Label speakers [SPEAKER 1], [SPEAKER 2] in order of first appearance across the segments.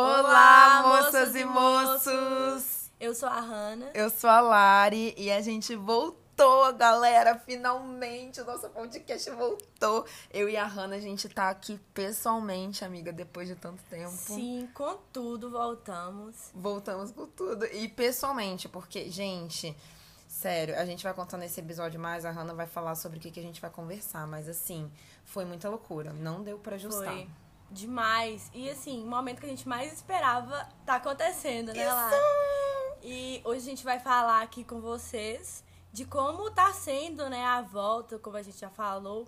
[SPEAKER 1] Olá, moças e moços!
[SPEAKER 2] Eu sou a Hanna.
[SPEAKER 1] Eu sou a Lari e a gente voltou, galera! Finalmente o nosso podcast voltou. Eu e a Hanna, a gente tá aqui pessoalmente, amiga, depois de tanto tempo.
[SPEAKER 2] Sim, com tudo voltamos.
[SPEAKER 1] Voltamos com tudo. E pessoalmente, porque, gente, sério, a gente vai contar nesse episódio mais, a Hanna vai falar sobre o que, que a gente vai conversar, mas assim, foi muita loucura. Não deu pra ajustar.
[SPEAKER 2] Foi demais. E assim, o momento que a gente mais esperava tá acontecendo, né! Lara? E hoje a gente vai falar aqui com vocês de como tá sendo, né, a volta, como a gente já falou.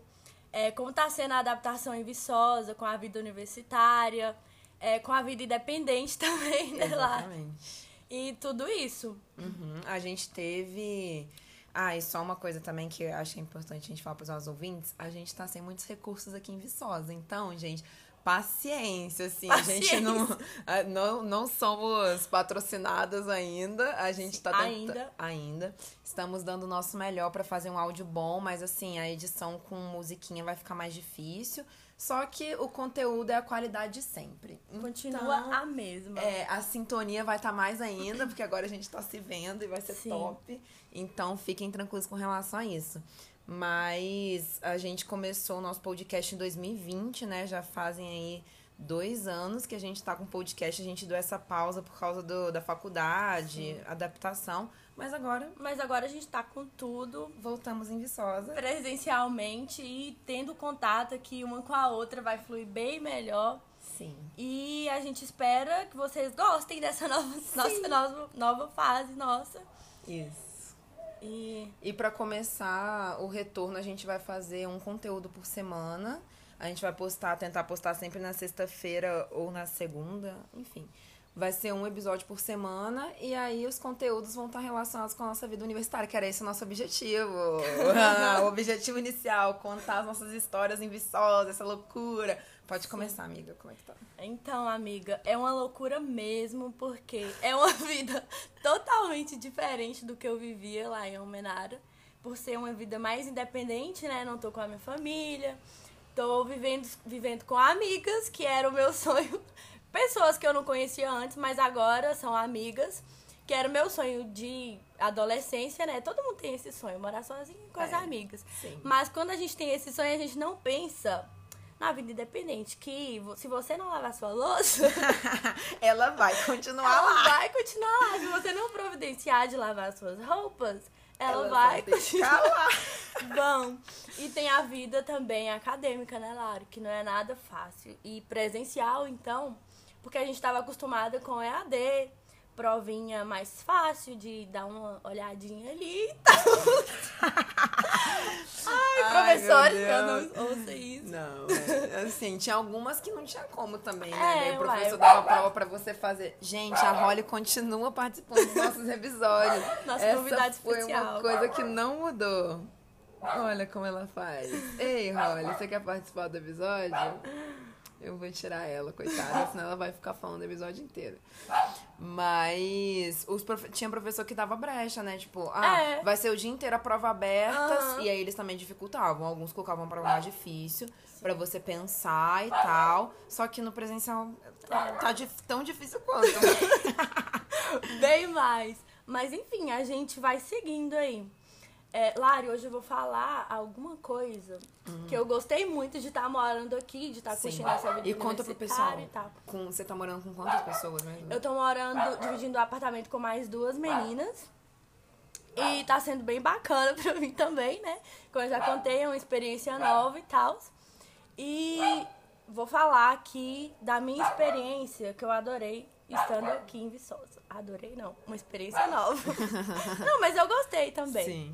[SPEAKER 2] É, como tá sendo a adaptação em Viçosa, com a vida universitária, é, com a vida independente também, né?
[SPEAKER 1] Exatamente.
[SPEAKER 2] E tudo isso.
[SPEAKER 1] Uhum. A gente teve. Ah, e só uma coisa também que eu acho importante a gente falar para os nossos ouvintes: a gente tá sem muitos recursos aqui em Viçosa. Então, gente, paciência, assim. A gente não, não, não somos patrocinadas ainda. A gente tá tenta-
[SPEAKER 2] Ainda.
[SPEAKER 1] Ainda. Estamos dando o nosso melhor para fazer um áudio bom, mas assim, a edição com musiquinha vai ficar mais difícil. Só que o conteúdo é a qualidade de sempre.
[SPEAKER 2] Continua
[SPEAKER 1] Então,
[SPEAKER 2] a mesma.
[SPEAKER 1] é, a sintonia vai estar mais ainda, porque agora a gente tá se vendo e vai ser
[SPEAKER 2] Sim.
[SPEAKER 1] top. Então fiquem tranquilos com relação a isso. Mas a gente começou o nosso podcast em 2020, né? Já fazem aí dois anos que a gente tá com podcast. A gente deu essa pausa por causa do, da faculdade, adaptação. Mas agora
[SPEAKER 2] Mas agora a gente tá com tudo
[SPEAKER 1] voltamos em Viçosa.
[SPEAKER 2] presencialmente e tendo contato aqui uma com a outra vai fluir bem melhor.
[SPEAKER 1] Sim.
[SPEAKER 2] E a gente espera que vocês gostem dessa nova, nossa nova, nova fase nossa.
[SPEAKER 1] Isso.
[SPEAKER 2] E
[SPEAKER 1] E para começar o retorno, a gente vai fazer um conteúdo por semana. A gente vai postar, tentar postar sempre na sexta-feira ou na segunda, enfim. Vai ser um episódio por semana e aí os conteúdos vão estar relacionados com a nossa vida universitária, que era esse o nosso objetivo. o objetivo inicial, contar as nossas histórias em Viçosa, essa loucura. Pode começar, amiga, como é que tá?
[SPEAKER 2] Então, amiga, é uma loucura mesmo, porque é uma vida totalmente diferente do que eu vivia lá em Almenara. Por ser uma vida mais independente, né? Não tô com a minha família. Tô vivendo, vivendo com amigas, que era o meu sonho. Pessoas que eu não conhecia antes, mas agora são amigas. Que era o meu sonho de adolescência, né? Todo mundo tem esse sonho, morar sozinho com as
[SPEAKER 1] É,
[SPEAKER 2] amigas.
[SPEAKER 1] sim.
[SPEAKER 2] Mas quando a gente tem esse sonho, a gente não pensa na vida independente. Que se você não lavar sua louça,
[SPEAKER 1] Ela vai continuar
[SPEAKER 2] ela
[SPEAKER 1] lá.
[SPEAKER 2] vai continuar lá. Se você não providenciar de lavar suas roupas, ela,
[SPEAKER 1] Ela
[SPEAKER 2] vai
[SPEAKER 1] que
[SPEAKER 2] continuar
[SPEAKER 1] lá.
[SPEAKER 2] Bom, e tem a vida também acadêmica, né, Lara? Que não é nada fácil. E presencial, então, porque a gente estava acostumada com EAD, provinha mais fácil de dar uma olhadinha ali e tal. Ai,
[SPEAKER 1] Ai,
[SPEAKER 2] professores, eu não ouço isso.
[SPEAKER 1] Não, é, assim, tinha algumas que não tinha como também, né?
[SPEAKER 2] É,
[SPEAKER 1] o professor
[SPEAKER 2] uai.
[SPEAKER 1] dava prova pra você fazer. Gente, a Holly continua participando dos nossos episódios.
[SPEAKER 2] Nossa
[SPEAKER 1] Essa
[SPEAKER 2] convidada
[SPEAKER 1] foi
[SPEAKER 2] especial.
[SPEAKER 1] uma coisa que não mudou. Olha como ela faz. Ei, Holly, você quer participar do episódio? Eu vou tirar ela, coitada, senão ela vai ficar falando o episódio inteiro. Mas os profe- tinha professor que dava brecha, né? Tipo, ah,
[SPEAKER 2] É.
[SPEAKER 1] vai ser o dia inteiro a prova aberta.
[SPEAKER 2] Aham.
[SPEAKER 1] E aí eles também dificultavam. Alguns colocavam uma prova mais difícil pra você pensar e tal. Só que no presencial tá, tá dif- tão difícil quanto.
[SPEAKER 2] Bem mais. Mas enfim, a gente vai seguindo aí. É, Lari, hoje eu vou falar alguma coisa que eu gostei muito de estar morando aqui, de estar
[SPEAKER 1] Sim.
[SPEAKER 2] curtindo essa vida
[SPEAKER 1] E conta pro pessoal. Com, você tá morando com quantas pessoas mesmo?
[SPEAKER 2] Eu tô morando, dividindo o apartamento com mais duas meninas. E tá sendo bem bacana pra mim também, né? Como eu já contei, é uma experiência nova e tal. E vou falar aqui da minha experiência que eu adorei estando aqui em Viçosa. Adorei não, uma experiência nova. não, mas eu gostei também.
[SPEAKER 1] Sim.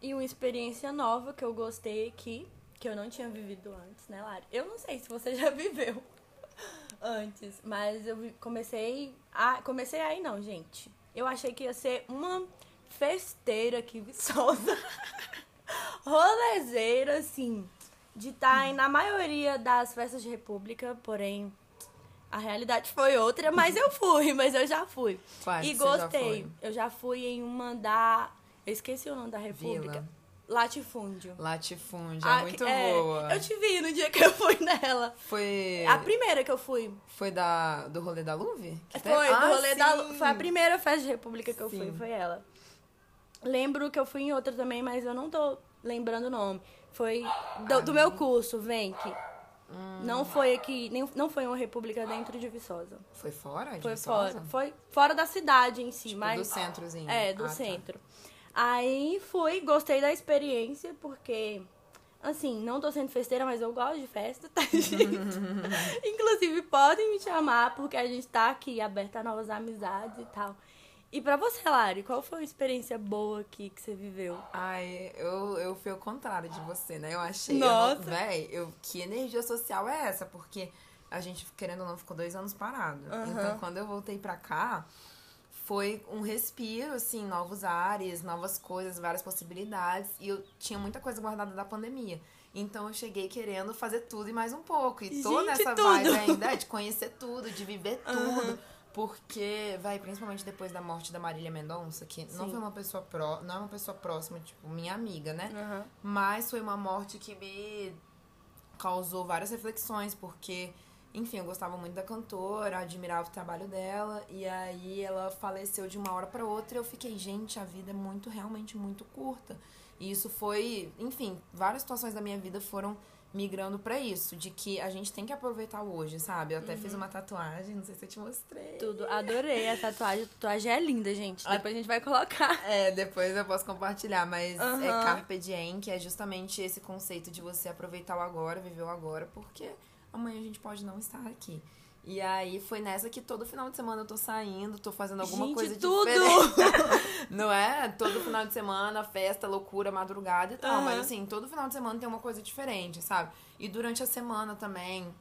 [SPEAKER 2] E uma experiência nova que eu gostei aqui, que eu não tinha vivido antes, né, Lari? Eu não sei se você já viveu antes, mas eu comecei a comecei aí não, gente. Eu achei que ia ser uma festeira aqui Viçosa. Rolezeira assim, de estar na maioria das festas de república, porém a realidade foi outra, mas eu fui, mas eu já fui.
[SPEAKER 1] Quais
[SPEAKER 2] e
[SPEAKER 1] já
[SPEAKER 2] gostei.
[SPEAKER 1] foi?
[SPEAKER 2] Eu já fui em uma da. Eu esqueci o nome da República.
[SPEAKER 1] Vila.
[SPEAKER 2] Latifúndio.
[SPEAKER 1] Latifúndio, é
[SPEAKER 2] Ah,
[SPEAKER 1] muito
[SPEAKER 2] é,
[SPEAKER 1] boa.
[SPEAKER 2] Eu te vi no dia que eu fui nela.
[SPEAKER 1] Foi.
[SPEAKER 2] A primeira que eu fui.
[SPEAKER 1] Foi da, do rolê da Luve?
[SPEAKER 2] Foi,
[SPEAKER 1] teve?
[SPEAKER 2] do
[SPEAKER 1] Ah,
[SPEAKER 2] rolê da
[SPEAKER 1] sim.
[SPEAKER 2] Lu- Foi a primeira festa de República que eu fui,
[SPEAKER 1] Sim.
[SPEAKER 2] foi ela. Lembro que eu fui em outra também, mas eu não tô lembrando o nome. Foi do, do meu curso, Venk.
[SPEAKER 1] Hum.
[SPEAKER 2] Não foi aqui, nem, não foi uma república dentro de Viçosa.
[SPEAKER 1] Foi fora? de
[SPEAKER 2] Foi
[SPEAKER 1] Viçosa?
[SPEAKER 2] fora. Foi fora da cidade em si,
[SPEAKER 1] Tipo,
[SPEAKER 2] mas.
[SPEAKER 1] do centrozinho.
[SPEAKER 2] É, do
[SPEAKER 1] Ah, tá.
[SPEAKER 2] Aí fui, gostei da experiência, porque, assim, não tô sendo festeira, mas eu gosto de festa, tá, gente? Inclusive, podem me chamar, porque a gente tá aqui aberta a novas amizades e tal. E pra você, Lari, qual foi a experiência boa aqui que você viveu?
[SPEAKER 1] Ai, eu, eu fui ao contrário de você, né? Eu achei.
[SPEAKER 2] Nossa.
[SPEAKER 1] Eu véi, eu, que energia social é essa? Porque a gente, querendo ou não, ficou dois anos parado.
[SPEAKER 2] Aham.
[SPEAKER 1] Então, quando eu voltei pra cá, foi um respiro, assim, novos ares, novas coisas, várias possibilidades. E eu tinha muita coisa guardada da pandemia. Então eu cheguei querendo fazer tudo e mais um pouco. E tô
[SPEAKER 2] Gente,
[SPEAKER 1] nessa
[SPEAKER 2] tudo.
[SPEAKER 1] vibe ainda de conhecer tudo, de viver tudo. Porque, vai, principalmente depois da morte da Marília Mendonça, que não
[SPEAKER 2] Sim.
[SPEAKER 1] foi uma pessoa pró, não é uma pessoa próxima, tipo, minha amiga, né?
[SPEAKER 2] Aham.
[SPEAKER 1] Mas foi uma morte que me causou várias reflexões, porque, enfim, eu gostava muito da cantora, admirava o trabalho dela, e aí ela faleceu de uma hora para outra e eu fiquei, gente, a vida é muito, realmente muito curta. E isso foi, enfim, várias situações da minha vida foram migrando pra isso, de que a gente tem que aproveitar o hoje, sabe? Eu até fiz uma tatuagem, não sei se eu te mostrei.
[SPEAKER 2] Tudo. Adorei a tatuagem. A tatuagem é linda, gente. Depois a gente vai colocar.
[SPEAKER 1] É, depois eu posso compartilhar, mas é
[SPEAKER 2] Aham.
[SPEAKER 1] Carpe Diem, que é justamente esse conceito de você aproveitar o agora, viver o agora, porque amanhã a gente pode não estar aqui. E aí foi nessa que todo final de semana eu tô saindo, tô fazendo alguma
[SPEAKER 2] Gente,
[SPEAKER 1] coisa
[SPEAKER 2] tudo!
[SPEAKER 1] diferente. não é? Todo final de semana, festa, loucura, madrugada e tal.
[SPEAKER 2] Aham.
[SPEAKER 1] Mas assim, todo final de semana tem uma coisa diferente, sabe? E durante a semana também,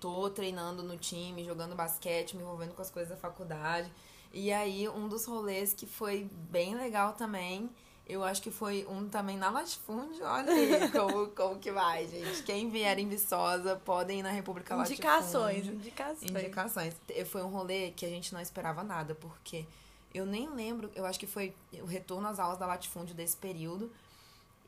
[SPEAKER 1] tô treinando no time, jogando basquete, me envolvendo com as coisas da faculdade. E aí, um dos rolês que foi bem legal também, eu acho que foi um também na Latifúndio. Olha aí como, como que vai, gente. Quem vier em Viçosa, podem ir na República
[SPEAKER 2] Indicações,
[SPEAKER 1] Latifúndio.
[SPEAKER 2] indicações.
[SPEAKER 1] Indicações. E Foi um rolê que a gente não esperava nada, porque eu nem lembro, eu acho que foi o retorno às aulas da Latifúndio desse período.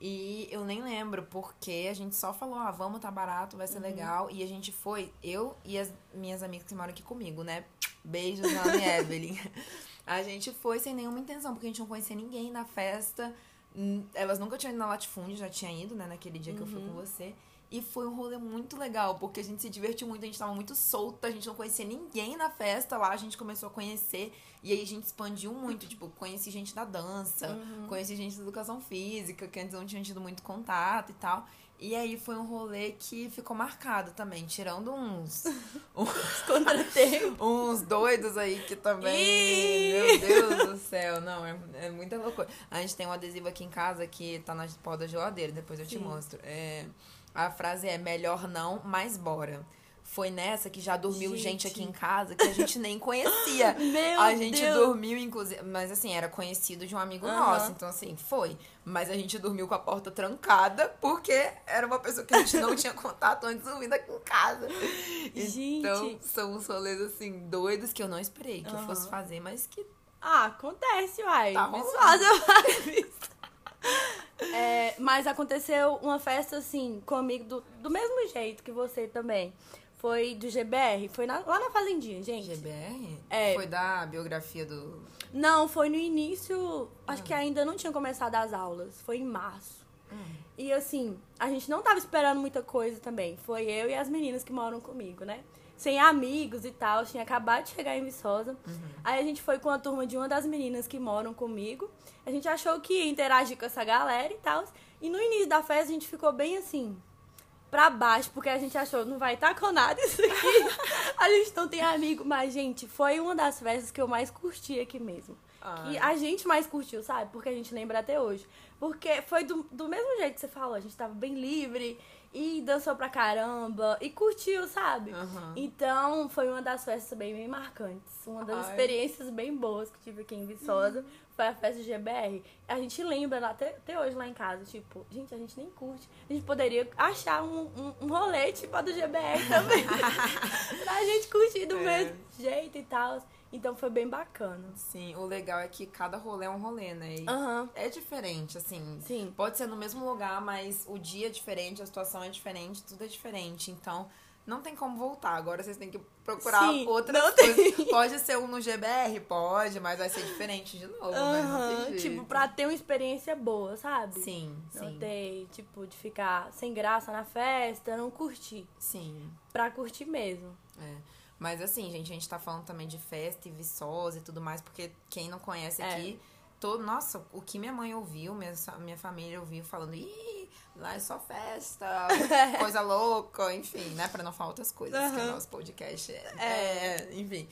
[SPEAKER 1] E eu nem lembro porque a gente só falou, ah, vamos, tá barato, vai ser
[SPEAKER 2] Uhum.
[SPEAKER 1] legal. E a gente foi, eu e as minhas amigas que moram aqui comigo, né? Beijos, Ana e Evelyn. A gente foi sem nenhuma intenção, porque a gente não conhecia ninguém na festa. Hum, Elas nunca tinham ido na Latifúndio, já tinha ido, né, naquele dia que eu fui com você. E foi um rolê muito legal, porque a gente se divertiu muito, a gente tava muito solta, a gente não conhecia ninguém na festa lá, a gente começou a conhecer. E aí a gente expandiu muito, tipo, conheci gente da dança, conheci gente da educação física, que antes não tinha tido muito contato e tal. E aí foi um rolê que ficou marcado também, tirando uns. uns
[SPEAKER 2] Contratempo.
[SPEAKER 1] uns doidos aí que também. Meu Deus do céu, não, é, é muita loucura. A gente tem um adesivo aqui em casa que tá na pó da geladeira, depois eu te
[SPEAKER 2] Sim.
[SPEAKER 1] mostro. É, a frase é melhor não, mas bora. Foi nessa que já dormiu gente,
[SPEAKER 2] Gente.
[SPEAKER 1] aqui em casa que a gente nem conhecia.
[SPEAKER 2] Meu
[SPEAKER 1] a gente
[SPEAKER 2] Deus.
[SPEAKER 1] dormiu, inclusive. Mas assim, era conhecido de um amigo
[SPEAKER 2] Aham.
[SPEAKER 1] nosso. Então, assim, foi. Mas a gente dormiu com a porta trancada porque era uma pessoa que a gente não tinha contato antes dormindo aqui em casa.
[SPEAKER 2] Gente.
[SPEAKER 1] Então, são uns rolês assim, doidos que eu não esperei que eu
[SPEAKER 2] Aham.
[SPEAKER 1] fosse fazer, mas que.
[SPEAKER 2] Ah, acontece, uai.
[SPEAKER 1] Tá rolando.
[SPEAKER 2] É, mas aconteceu uma festa assim comigo do, do mesmo jeito que você também. Foi do GBR, foi na- lá na Fazendinha, gente.
[SPEAKER 1] GBR?
[SPEAKER 2] É.
[SPEAKER 1] Foi da biografia do.
[SPEAKER 2] Não, foi no início, acho que ainda não tinha começado as aulas, foi em março. E assim, a gente não tava esperando muita coisa também. Foi eu e as meninas que moram comigo, né? Sem amigos e tal, tinha acabado de chegar em Viçosa. Aí a gente foi com a turma de uma das meninas que moram comigo. A gente achou que ia interagir com essa galera e tal. E no início da festa a gente ficou bem assim, pra baixo, porque a gente achou, não vai estar com nada isso aqui. a gente não tem amigo. Mas, gente, foi uma das festas que eu mais curti aqui mesmo.
[SPEAKER 1] Ai.
[SPEAKER 2] Que a gente mais curtiu, sabe? Porque a gente lembra até hoje. Porque foi do, do mesmo jeito que você falou, a gente tava bem livre e dançou pra caramba e curtiu, sabe?
[SPEAKER 1] Aham.
[SPEAKER 2] Então, foi uma das festas bem, bem marcantes. Uma das
[SPEAKER 1] Ai.
[SPEAKER 2] experiências bem boas que tive aqui em Viçosa foi a festa GBR. A gente lembra até, até hoje lá em casa, tipo, gente, a gente nem curte. A gente poderia achar um, um, um rolê tipo a do GBR também. pra gente curtir do
[SPEAKER 1] É.
[SPEAKER 2] mesmo jeito e tal. Então foi bem bacana.
[SPEAKER 1] Sim, o legal é que cada rolê é um rolê, né? E
[SPEAKER 2] Aham.
[SPEAKER 1] É diferente, assim.
[SPEAKER 2] Sim.
[SPEAKER 1] Pode ser no mesmo lugar, mas o dia é diferente, a situação é diferente, tudo é diferente. Então, não tem como voltar. Agora vocês têm que procurar
[SPEAKER 2] Sim,
[SPEAKER 1] outras
[SPEAKER 2] não
[SPEAKER 1] coisas. Pode ser um no GBR? Pode, mas vai ser diferente de novo, né? Tem
[SPEAKER 2] Tipo, pra ter uma experiência boa, sabe?
[SPEAKER 1] Sim,
[SPEAKER 2] Não
[SPEAKER 1] sim.
[SPEAKER 2] ter, tipo, de ficar sem graça na festa, não curtir.
[SPEAKER 1] Sim.
[SPEAKER 2] Pra curtir mesmo.
[SPEAKER 1] É. Mas assim, gente, a gente tá falando também de festa e Viçosa e tudo mais, porque quem não conhece
[SPEAKER 2] É.
[SPEAKER 1] aqui, todo, nossa, o que minha mãe ouviu, minha, minha família ouviu falando, ih, lá é só festa, coisa louca, enfim, né? Pra não falar outras coisas, que é
[SPEAKER 2] Aham.
[SPEAKER 1] o nosso podcast é, é, enfim.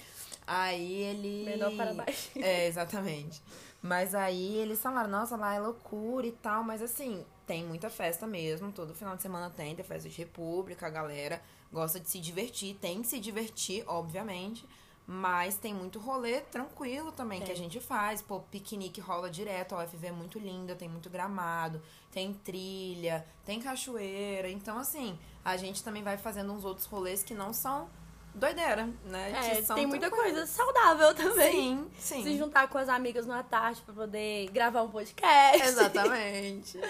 [SPEAKER 1] Aí ele.
[SPEAKER 2] Menor para baixo.
[SPEAKER 1] É, exatamente. Mas aí eles falaram, nossa, lá é loucura e tal, mas assim, tem muita festa mesmo, todo final de semana tem, tem festa de república, a galera gosta de se divertir, tem que se divertir, obviamente, mas tem muito rolê tranquilo também que a gente faz, pô, piquenique rola direto, a UFV é muito linda, tem muito gramado, tem trilha, tem cachoeira, então assim, a gente também vai fazendo uns outros rolês que não são doideira, né?
[SPEAKER 2] É, tem muita coisa saudável também.
[SPEAKER 1] Sim, sim.
[SPEAKER 2] Se juntar com as amigas numa tarde pra poder gravar um podcast.
[SPEAKER 1] Exatamente.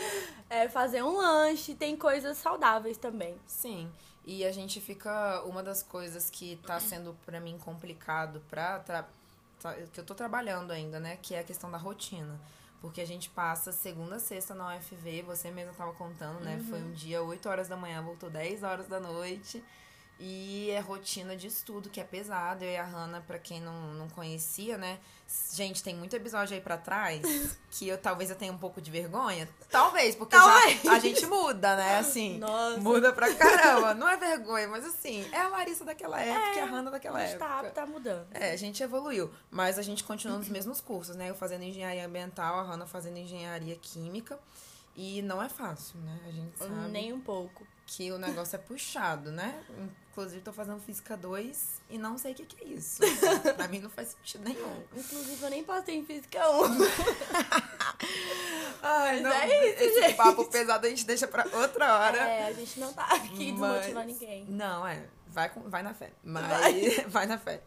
[SPEAKER 2] É, fazer um lanche. Tem coisas saudáveis também.
[SPEAKER 1] Sim. E a gente fica. Uma das coisas que tá sendo pra mim complicado pra. Tra... que eu tô trabalhando ainda, né? Que é a questão da rotina. Porque a gente passa segunda a sexta na UFV, você mesmo tava contando, né? Foi um dia 8 horas da manhã, voltou 10 horas da noite. E é rotina de estudo, que é pesado. Eu e a Hanna, pra quem não, não conhecia, né? Gente, tem muito episódio aí pra trás que eu talvez eu tenha um pouco de vergonha. Talvez, porque
[SPEAKER 2] Talvez.
[SPEAKER 1] já a gente muda, né? Assim,
[SPEAKER 2] Nossa.
[SPEAKER 1] muda pra caramba. Não é vergonha, mas assim, é a Larissa daquela época e a Hanna daquela
[SPEAKER 2] a gente tá,
[SPEAKER 1] época.
[SPEAKER 2] tá mudando.
[SPEAKER 1] É, a gente evoluiu, mas a gente continua nos mesmos cursos, né? Eu fazendo engenharia ambiental, a Hanna fazendo engenharia química. E não é fácil, né? A gente sabe
[SPEAKER 2] Nem um pouco.
[SPEAKER 1] que o negócio é puxado, né? Inclusive, tô fazendo Física 2 e não sei o que, que é isso. pra mim não faz sentido nenhum.
[SPEAKER 2] Inclusive, eu nem passei em Física 1.
[SPEAKER 1] Ai,
[SPEAKER 2] Mas é isso,
[SPEAKER 1] esse
[SPEAKER 2] gente.
[SPEAKER 1] papo pesado a gente deixa pra outra hora.
[SPEAKER 2] É, a gente não tá aqui
[SPEAKER 1] Mas-
[SPEAKER 2] desmotivar ninguém.
[SPEAKER 1] Não, é. Vai, com, vai na fé. Mas. Vai. na fé.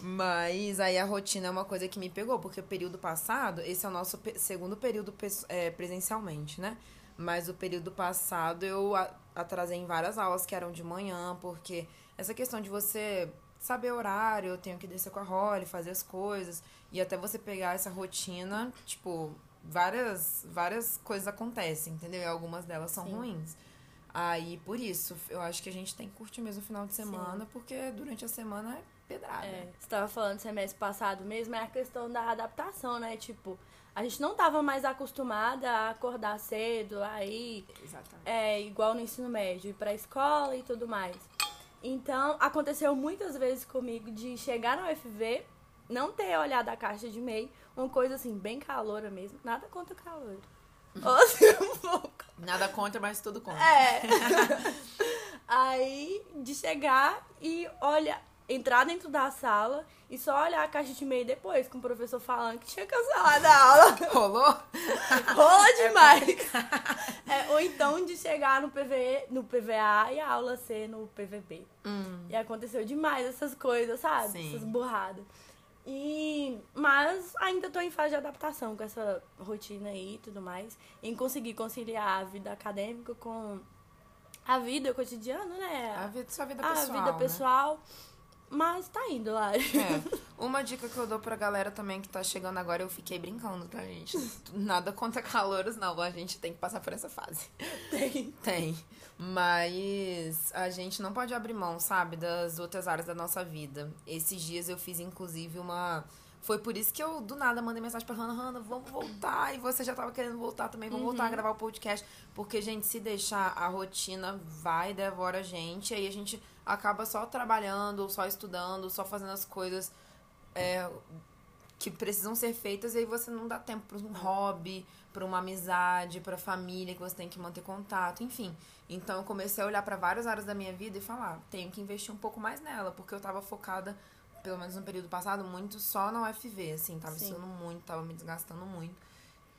[SPEAKER 1] Mas aí a rotina é uma coisa que me pegou, porque o período passado, esse é o nosso segundo período é, presencialmente, né? Mas o período passado eu atrasei em várias aulas que eram de manhã, porque essa questão de você saber horário, eu tenho que descer com a Holly, fazer as coisas, e até você pegar essa rotina, tipo, várias, várias coisas acontecem, entendeu? E algumas delas são
[SPEAKER 2] Sim.
[SPEAKER 1] ruins. Aí, por isso, eu acho que a gente tem que curtir mesmo o final de semana, porque durante a semana é pedrada.
[SPEAKER 2] É, você tava falando semestre passado mesmo, é a questão da adaptação, né? Tipo, a gente não tava mais acostumada a acordar cedo, aí
[SPEAKER 1] Exatamente.
[SPEAKER 2] é igual no ensino médio, ir pra escola e tudo mais. Então, aconteceu muitas vezes comigo de chegar na UFV, não ter olhado a caixa de e-mail, uma coisa assim, bem caloura mesmo. Nada contra calor. Ou assim.
[SPEAKER 1] Nada contra, mas tudo contra.
[SPEAKER 2] É. Aí, de chegar e olha, entrar dentro da sala e só olhar a caixa de e-mail depois, com o professor falando que tinha cancelado a aula.
[SPEAKER 1] Rolou?
[SPEAKER 2] Rola demais. É, ou então de chegar no, PV, no PVA e a aula ser no PVB.
[SPEAKER 1] Hum.
[SPEAKER 2] E aconteceu demais essas coisas, sabe?
[SPEAKER 1] Sim.
[SPEAKER 2] Essas burradas. E, mas ainda tô em fase de adaptação com essa rotina aí e tudo mais. Em conseguir conciliar a vida acadêmica com a vida cotidiana, né?
[SPEAKER 1] A vida, sua vida
[SPEAKER 2] a
[SPEAKER 1] pessoal.
[SPEAKER 2] vida
[SPEAKER 1] né?
[SPEAKER 2] Mas tá indo lá.
[SPEAKER 1] É. Uma dica que eu dou pra galera também que tá chegando agora, eu fiquei brincando, tá, gente? Nada contra calouros, não. A gente tem que passar por essa fase.
[SPEAKER 2] Tem.
[SPEAKER 1] Tem. Mas a gente não pode abrir mão, sabe, das outras áreas da nossa vida. Esses dias eu fiz, inclusive, uma. Foi por isso que eu, do nada, mandei mensagem pra Hannah, Hannah, vamos voltar. E você já tava querendo voltar também, vamos voltar a gravar o podcast. Porque, gente, se deixar, a rotina vai e devora a gente. Aí a gente acaba só trabalhando, só estudando, só fazendo as coisas é, que precisam ser feitas. E aí você não dá tempo pra um hobby, pra uma amizade, pra família que você tem que manter contato, enfim. Então eu comecei a olhar pra várias áreas da minha vida e falar, tenho que investir um pouco mais nela, porque eu tava focada, pelo menos no período passado, muito só na UFV, assim, tava
[SPEAKER 2] Sim.
[SPEAKER 1] estudando muito, tava me desgastando muito.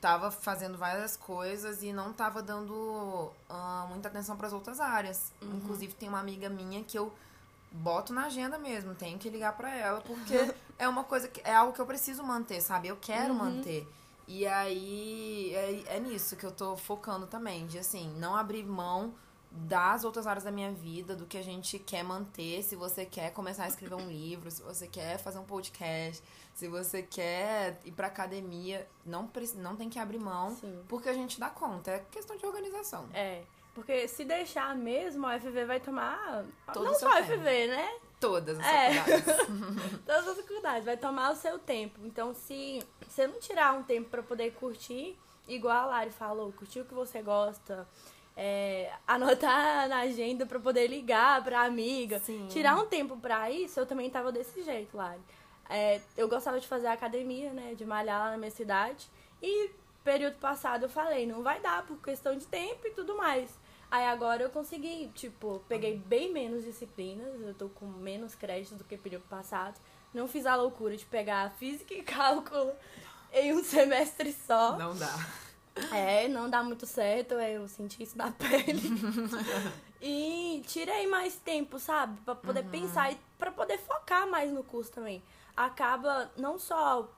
[SPEAKER 1] Tava fazendo várias coisas e não tava dando ah, muita atenção pras outras áreas. Inclusive tem uma amiga minha que eu boto na agenda mesmo, tenho que ligar para ela, porque é uma coisa que é algo que eu preciso manter, sabe? Eu quero uhum. manter. E aí é, é nisso que eu tô focando também, de assim, não abrir mão das outras áreas da minha vida, do que a gente quer manter, se você quer começar a escrever um livro, se você quer fazer um podcast, se você quer ir pra academia, não, não tem que abrir mão, Sim. porque a gente dá conta, é questão de organização.
[SPEAKER 2] É, porque se deixar mesmo, a FV vai tomar. Todo não só a FV, né?
[SPEAKER 1] Todas as é. faculdades.
[SPEAKER 2] Todas as faculdades, vai tomar o seu tempo. Então, se você não tirar um tempo para poder curtir, igual a Lari falou, curtir o que você gosta, é, anotar na agenda para poder ligar pra amiga, Sim. tirar um tempo para isso, eu também tava desse jeito, Lari. É, eu gostava de fazer academia, né, de malhar lá na minha cidade, e período passado eu falei, não vai dar por questão de tempo e tudo mais. Aí agora eu consegui, tipo, peguei bem menos disciplinas, eu tô com menos créditos do que período passado. Não fiz a loucura de pegar física e cálculo em um semestre só.
[SPEAKER 1] Não dá.
[SPEAKER 2] É, não dá muito certo, eu senti isso na pele. e tirei mais tempo, sabe? Pra poder uhum. pensar e pra poder focar mais no curso também. Acaba não só.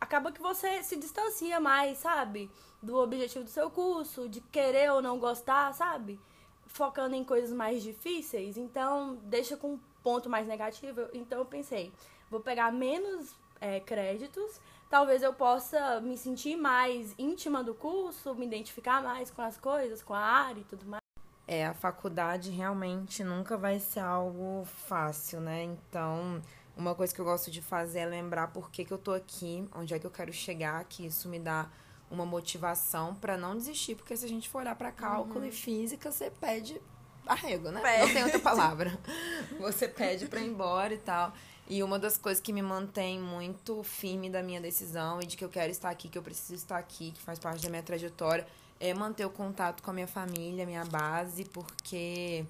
[SPEAKER 2] Acaba que você se distancia mais, sabe? do objetivo do seu curso, de querer ou não gostar, sabe? Focando em coisas mais difíceis, então deixa com um ponto mais negativo. Então eu pensei, vou pegar menos é, créditos, talvez eu possa me sentir mais íntima do curso, me identificar mais com as coisas, com a área e tudo mais.
[SPEAKER 1] É, a faculdade realmente nunca vai ser algo fácil, né? Então, uma coisa que eu gosto de fazer é lembrar por que, que eu tô aqui, onde é que eu quero chegar, que isso me dá uma motivação para não desistir, porque se a gente for olhar para cálculo uhum. e física, você pede arrego, né? Pede. Não tem outra palavra. você pede para ir embora e tal. E uma das coisas que me mantém muito firme da minha decisão e de que eu quero estar aqui, que eu preciso estar aqui, que faz parte da minha trajetória, é manter o contato com a minha família, minha base, porque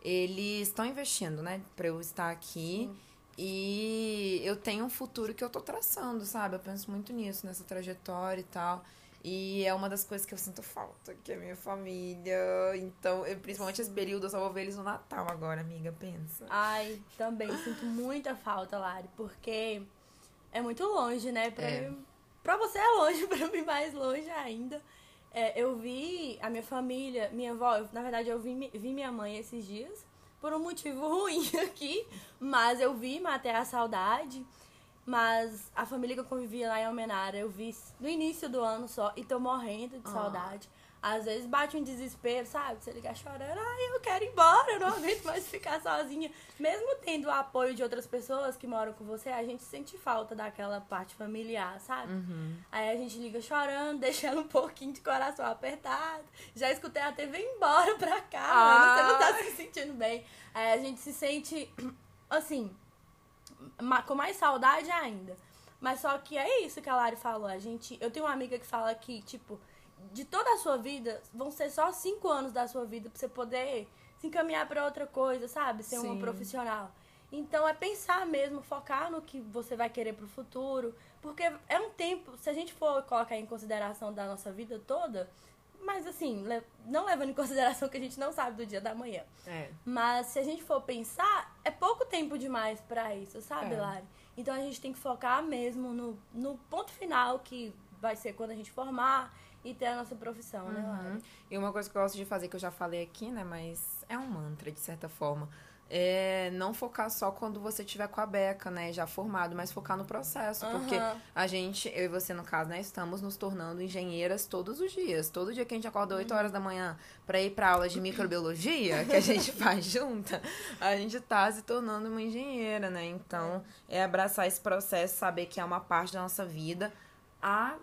[SPEAKER 1] eles estão investindo, né, para eu estar aqui. Sim. E eu tenho um futuro que eu tô traçando, sabe? Eu penso muito nisso, nessa trajetória e tal. E é uma das coisas que eu sinto falta, que é a minha família. Então, eu, principalmente esse período, eu só vou ver eles no Natal agora, amiga, pensa.
[SPEAKER 2] Ai, também sinto muita falta, Lari, porque é muito longe, né? Pra, é. Mim, pra você é longe, pra mim mais longe ainda. É, eu vi a minha família, minha avó, eu, na verdade eu vi, vi minha mãe esses dias por um motivo ruim aqui, mas eu vi, matei a saudade. Mas a família que eu convivia lá em Almenara, eu vi no início do ano só e tô morrendo de ah. saudade. Às vezes bate um desespero, sabe? Você liga chorando, ai, eu quero ir embora, eu não aguento mais ficar sozinha. Mesmo tendo o apoio de outras pessoas que moram com você, a gente sente falta daquela parte familiar, sabe? Uhum. Aí a gente liga chorando, deixando um pouquinho de coração apertado. Já escutei até, vem embora pra cá, ah. mano, você não tá se sentindo bem. Aí a gente se sente, assim, com mais saudade ainda. Mas só que é isso que a Lari falou. A gente, eu tenho uma amiga que fala que, tipo, de toda a sua vida, vão ser só cinco anos da sua vida pra você poder se encaminhar para outra coisa, sabe? Ser Sim. uma profissional. Então é pensar mesmo, focar no que você vai querer pro futuro. Porque é um tempo, se a gente for colocar em consideração da nossa vida toda, mas assim, não levando em consideração que a gente não sabe do dia da manhã. É. Mas se a gente for pensar, é pouco tempo demais para isso, sabe, é. Lari? Então a gente tem que focar mesmo no, no ponto final, que vai ser quando a gente formar e ter a nossa profissão, né, uhum. né, Lara?
[SPEAKER 1] E uma coisa que eu gosto de fazer, que eu já falei aqui, né, mas é um mantra, de certa forma. É não focar só quando você tiver com a beca, né, já formado, mas focar no processo, uhum. porque a gente, eu e você no caso, né, estamos nos tornando engenheiras todos os dias. Todo dia que a gente acorda 8 uhum. horas da manhã para ir para aula de microbiologia, que a gente faz junta, a gente tá se tornando uma engenheira, né? Então, é abraçar esse processo, saber que é uma parte da nossa vida. A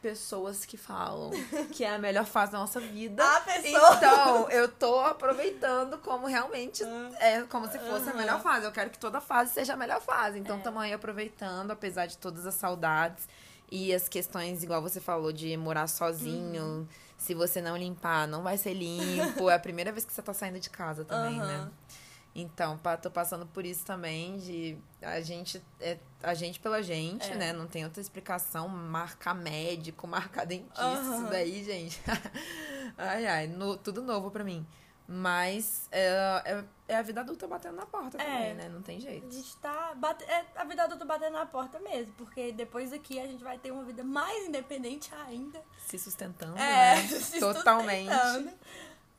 [SPEAKER 1] pessoas que falam que é a melhor fase da nossa vida.
[SPEAKER 2] A pessoa.
[SPEAKER 1] Então, eu tô aproveitando como realmente ah. é como se fosse uhum. a melhor fase. Eu quero que toda fase seja a melhor fase. Então, estamos é. aí aproveitando, apesar de todas as saudades e as questões, igual você falou, de morar sozinho. Uhum. Se você não limpar, não vai ser limpo. é a primeira vez que você tá saindo de casa também, né? Então, tô passando por isso também, de a gente, é, a gente pela gente, é. né? Não tem outra explicação, marcar médico, marcar dentista, uhum. isso daí, gente. ai, ai, no, tudo novo pra mim. Mas é, é, é a vida adulta batendo na porta
[SPEAKER 2] É.
[SPEAKER 1] também, né? Não tem jeito.
[SPEAKER 2] A gente tá. Bate... É a vida adulta batendo na porta mesmo. Porque depois daqui a gente vai ter uma vida mais independente ainda.
[SPEAKER 1] Se sustentando,
[SPEAKER 2] É,
[SPEAKER 1] né?
[SPEAKER 2] se
[SPEAKER 1] Totalmente.
[SPEAKER 2] sustentando.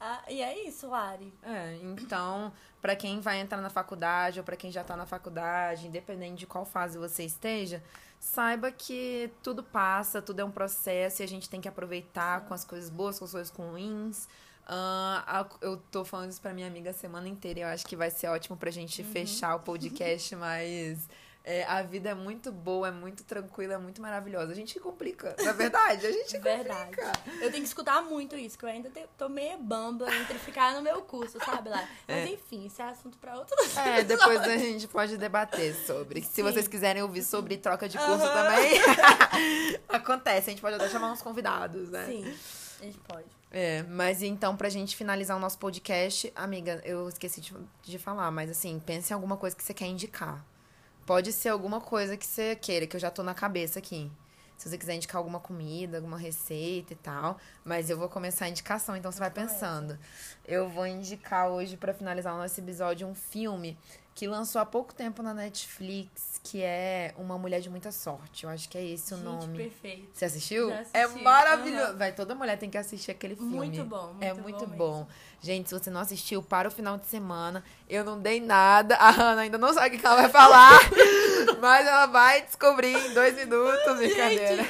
[SPEAKER 2] Ah, e é isso, Lari.
[SPEAKER 1] É, então, pra quem vai entrar na faculdade ou pra quem já tá na faculdade, independente de qual fase você esteja, saiba que tudo passa, tudo é um processo e a gente tem que aproveitar com as coisas boas, com as coisas ruins. A- eu tô falando isso pra minha amiga a semana inteira e eu acho que vai ser ótimo pra gente fechar o podcast, mas é, a vida é muito boa, é muito tranquila, é muito maravilhosa. A gente complica, na verdade, a gente
[SPEAKER 2] Verdade.
[SPEAKER 1] complica.
[SPEAKER 2] Eu tenho que escutar muito isso, que eu ainda tô meio bamba entre ficar no meu curso, sabe, Lari? Mas enfim, esse é assunto pra outro
[SPEAKER 1] É, depois a gente pode debater sobre. Se
[SPEAKER 2] Sim.
[SPEAKER 1] vocês quiserem ouvir sobre troca de curso também, acontece. A gente pode até chamar uns convidados, né?
[SPEAKER 2] Sim, a gente pode.
[SPEAKER 1] É, mas então, pra gente finalizar o nosso podcast, amiga, eu esqueci de, de falar, mas assim, pense em alguma coisa que você quer indicar. Pode ser alguma coisa que você queira, que eu já tô na cabeça aqui. Se você quiser indicar alguma comida, alguma receita e tal. Mas eu vou começar a indicação, então você vai pensando. Eu vou indicar hoje, pra finalizar o nosso episódio, um filme que lançou há pouco tempo na Netflix, que é Uma Mulher de Muita Sorte. Eu acho que é esse o
[SPEAKER 2] gente,
[SPEAKER 1] nome.
[SPEAKER 2] perfeito.
[SPEAKER 1] Você assistiu? É
[SPEAKER 2] assisti.
[SPEAKER 1] maravilhoso.
[SPEAKER 2] Aham.
[SPEAKER 1] Vai, toda mulher tem que assistir aquele filme.
[SPEAKER 2] Muito bom, muito
[SPEAKER 1] é
[SPEAKER 2] bom
[SPEAKER 1] muito
[SPEAKER 2] mesmo.
[SPEAKER 1] bom. Gente, se você não assistiu, para o final de semana. Eu não dei nada. A Hannah ainda não sabe o que ela vai falar. mas ela vai descobrir em dois minutos. Brincadeira.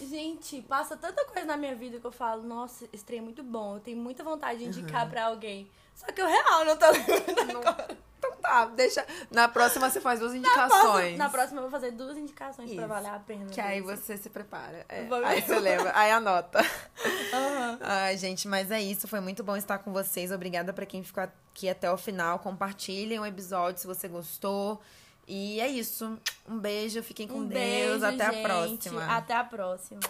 [SPEAKER 2] Gente, gente, passa tanta coisa na minha vida que eu falo, nossa, esse trem é muito bom. Eu tenho muita vontade de indicar pra alguém. Só que eu real não tô lembrando agora.
[SPEAKER 1] Tá, deixa. Na próxima você faz duas indicações.
[SPEAKER 2] na próxima eu vou fazer duas indicações pra
[SPEAKER 1] Isso.
[SPEAKER 2] valer a pena.
[SPEAKER 1] Que aí você se prepara. É, Aí você lembra. Aí anota.
[SPEAKER 2] Aham.
[SPEAKER 1] Ai, gente, mas é isso. Foi muito bom estar com vocês. Obrigada pra quem ficou aqui até o final. Compartilhem o episódio se você gostou. E é isso. Um beijo, fiquem com
[SPEAKER 2] Um
[SPEAKER 1] Deus.
[SPEAKER 2] beijo,
[SPEAKER 1] até
[SPEAKER 2] gente.
[SPEAKER 1] a próxima.
[SPEAKER 2] Até a próxima.